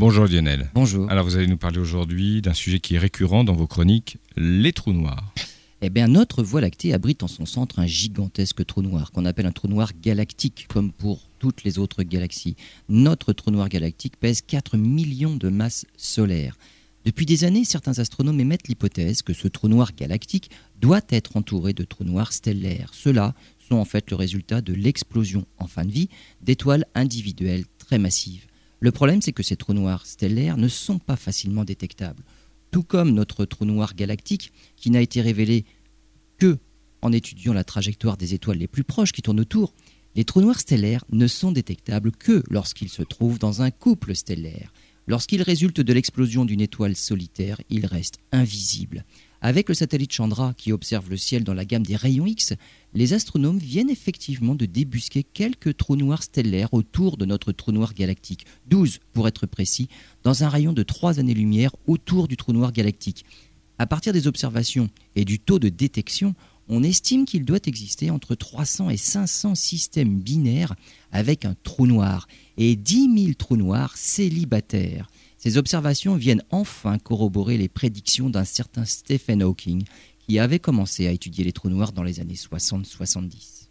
Bonjour Lionel. Bonjour. Alors vous allez nous parler aujourd'hui d'un sujet qui est récurrent dans vos chroniques, les trous noirs. Eh bien, notre Voie lactée abrite en son centre un gigantesque trou noir qu'on appelle un trou noir galactique, comme pour toutes les autres galaxies. Notre trou noir galactique pèse 4 millions de masses solaires. Depuis des années, certains astronomes émettent l'hypothèse que ce trou noir galactique doit être entouré de trous noirs stellaires. Ceux-là sont en fait le résultat de l'explosion en fin de vie d'étoiles individuelles très massives. Le problème, c'est que ces trous noirs stellaires ne sont pas facilement détectables. Tout comme notre trou noir galactique, qui n'a été révélé que en étudiant la trajectoire des étoiles les plus proches qui tournent autour, les trous noirs stellaires ne sont détectables que lorsqu'ils se trouvent dans un couple stellaire. Lorsqu'ils résultent de l'explosion d'une étoile solitaire, ils restent invisibles. Avec le satellite Chandra qui observe le ciel dans la gamme des rayons X, les astronomes viennent effectivement de débusquer quelques trous noirs stellaires autour de notre trou noir galactique, 12 pour être précis, dans un rayon de 3 années-lumière autour du trou noir galactique. À partir des observations et du taux de détection, on estime qu'il doit exister entre 300 et 500 systèmes binaires avec un trou noir et 10 000 trous noirs célibataires. Ces observations viennent enfin corroborer les prédictions d'un certain Stephen Hawking qui avait commencé à étudier les trous noirs dans les années 60-70.